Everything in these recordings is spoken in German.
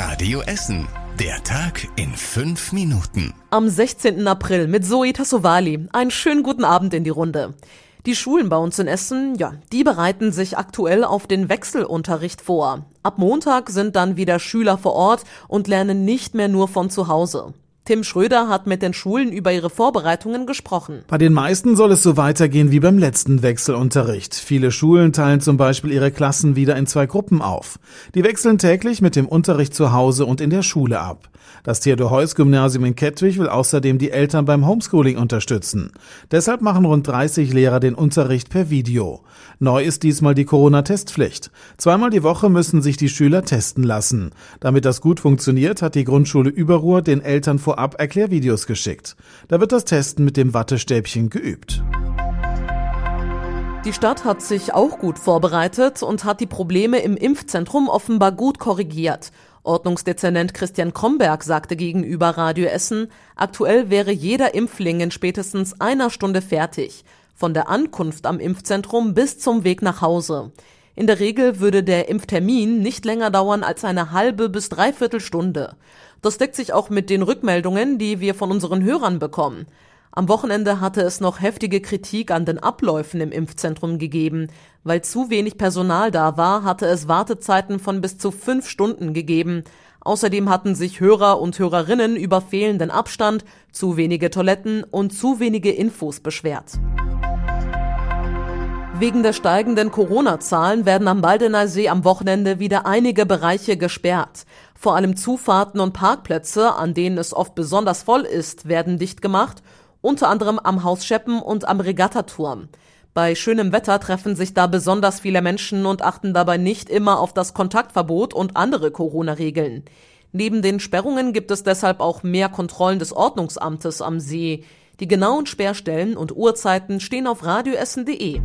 Radio Essen. Der Tag in fünf Minuten. Am 16. April mit Zoe Tassovali. Einen schönen guten Abend in die Runde. Die Schulen bei uns in Essen, ja, die bereiten sich aktuell auf den Wechselunterricht vor. Ab Montag sind dann wieder Schüler vor Ort und lernen nicht mehr nur von zu Hause. Tim Schröder hat mit den Schulen über ihre Vorbereitungen gesprochen. Bei den meisten soll es so weitergehen wie beim letzten Wechselunterricht. Viele Schulen teilen zum Beispiel ihre Klassen wieder in zwei Gruppen auf. Die wechseln täglich mit dem Unterricht zu Hause und in der Schule ab. Das Theodor-Heuss-Gymnasium in Kettwig will außerdem die Eltern beim Homeschooling unterstützen. Deshalb machen rund 30 Lehrer den Unterricht per Video. Neu ist diesmal die Corona-Testpflicht. Zweimal die Woche müssen sich die Schüler testen lassen. Damit das gut funktioniert, hat die Grundschule Überruhr den Eltern vor vorab Erklärvideos geschickt. Da wird das Testen mit dem Wattestäbchen geübt. Die Stadt hat sich auch gut vorbereitet und hat die Probleme im Impfzentrum offenbar gut korrigiert. Ordnungsdezernent Christian Kromberg sagte gegenüber Radio Essen, aktuell wäre jeder Impfling in spätestens einer Stunde fertig. Von der Ankunft am Impfzentrum bis zum Weg nach Hause. In der Regel würde der Impftermin nicht länger dauern als eine halbe bis dreiviertel Stunde. Das deckt sich auch mit den Rückmeldungen, die wir von unseren Hörern bekommen. Am Wochenende hatte es noch heftige Kritik an den Abläufen im Impfzentrum gegeben. Weil zu wenig Personal da war, hatte es Wartezeiten von bis zu fünf Stunden gegeben. Außerdem hatten sich Hörer und Hörerinnen über fehlenden Abstand, zu wenige Toiletten und zu wenige Infos beschwert. Wegen der steigenden Corona-Zahlen werden am Baldener See am Wochenende wieder einige Bereiche gesperrt. Vor allem Zufahrten und Parkplätze, an denen es oft besonders voll ist, werden dicht gemacht, unter anderem am Haus Scheppen und am Regattaturm. Bei schönem Wetter treffen sich da besonders viele Menschen und achten dabei nicht immer auf das Kontaktverbot und andere Corona-Regeln. Neben den Sperrungen gibt es deshalb auch mehr Kontrollen des Ordnungsamtes am See. Die genauen Sperrstellen und Uhrzeiten stehen auf radioessen.de.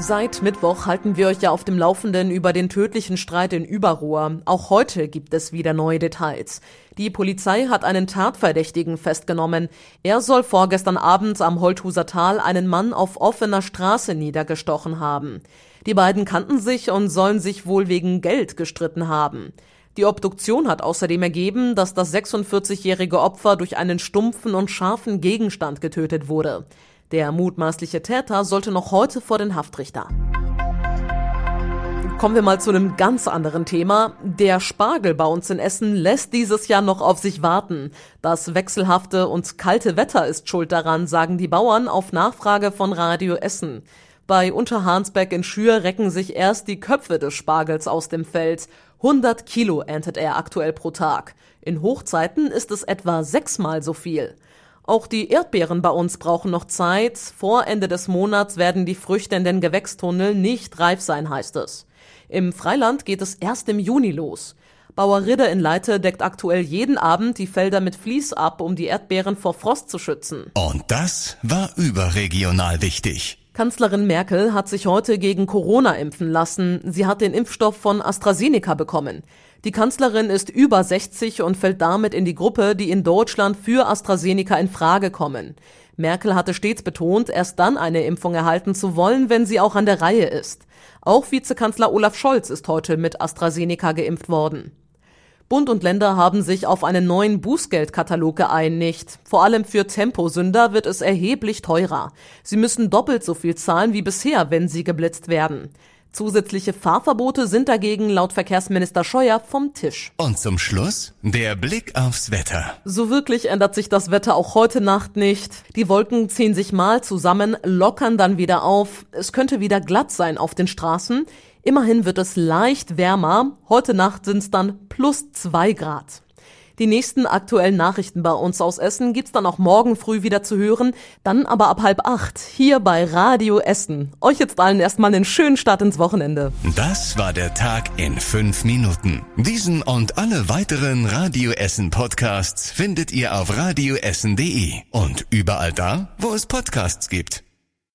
Seit Mittwoch halten wir euch ja auf dem Laufenden über den tödlichen Streit in Überruhr. Auch heute gibt es wieder neue Details. Die Polizei hat einen Tatverdächtigen festgenommen. Er soll vorgestern Abend am Holthuser Tal einen Mann auf offener Straße niedergestochen haben. Die beiden kannten sich und sollen sich wohl wegen Geld gestritten haben. Die Obduktion hat außerdem ergeben, dass das 46-jährige Opfer durch einen stumpfen und scharfen Gegenstand getötet wurde. Der mutmaßliche Täter sollte noch heute vor den Haftrichter. Kommen wir mal zu einem ganz anderen Thema. Der Spargel bei uns in Essen lässt dieses Jahr noch auf sich warten. Das wechselhafte und kalte Wetter ist schuld daran, sagen die Bauern auf Nachfrage von Radio Essen. Bei Unterhansbeck in Schür recken sich erst die Köpfe des Spargels aus dem Feld. 100 Kilo erntet er aktuell pro Tag. In Hochzeiten ist es etwa sechsmal so viel. Auch die Erdbeeren bei uns brauchen noch Zeit. Vor Ende des Monats werden die Früchte in den Gewächstunnel nicht reif sein, heißt es. Im Freiland geht es erst im Juni los. Bauer Ridder in Leite deckt aktuell jeden Abend die Felder mit Vlies ab, um die Erdbeeren vor Frost zu schützen. Und das war überregional wichtig. Kanzlerin Merkel hat sich heute gegen Corona impfen lassen. Sie hat den Impfstoff von AstraZeneca bekommen. Die Kanzlerin ist über 60 und fällt damit in die Gruppe, die in Deutschland für AstraZeneca in Frage kommen. Merkel hatte stets betont, erst dann eine Impfung erhalten zu wollen, wenn sie auch an der Reihe ist. Auch Vizekanzler Olaf Scholz ist heute mit AstraZeneca geimpft worden. Bund und Länder haben sich auf einen neuen Bußgeldkatalog geeinigt. Vor allem für Temposünder wird es erheblich teurer. Sie müssen doppelt so viel zahlen wie bisher, wenn sie geblitzt werden. Zusätzliche Fahrverbote sind dagegen laut Verkehrsminister Scheuer vom Tisch. Und zum Schluss der Blick aufs Wetter. So wirklich ändert sich das Wetter auch heute Nacht nicht. Die Wolken ziehen sich mal zusammen, lockern dann wieder auf. Es könnte wieder glatt sein auf den Straßen. Immerhin wird es leicht wärmer. Heute Nacht sind es dann plus zwei Grad. Die nächsten aktuellen Nachrichten bei uns aus Essen gibt's dann auch morgen früh wieder zu hören, dann aber ab halb acht hier bei Radio Essen. Euch jetzt allen erstmal einen schönen Start ins Wochenende. Das war der Tag in fünf Minuten. Diesen und alle weiteren Radio Essen Podcasts findet ihr auf radioessen.de und überall da, wo es Podcasts gibt.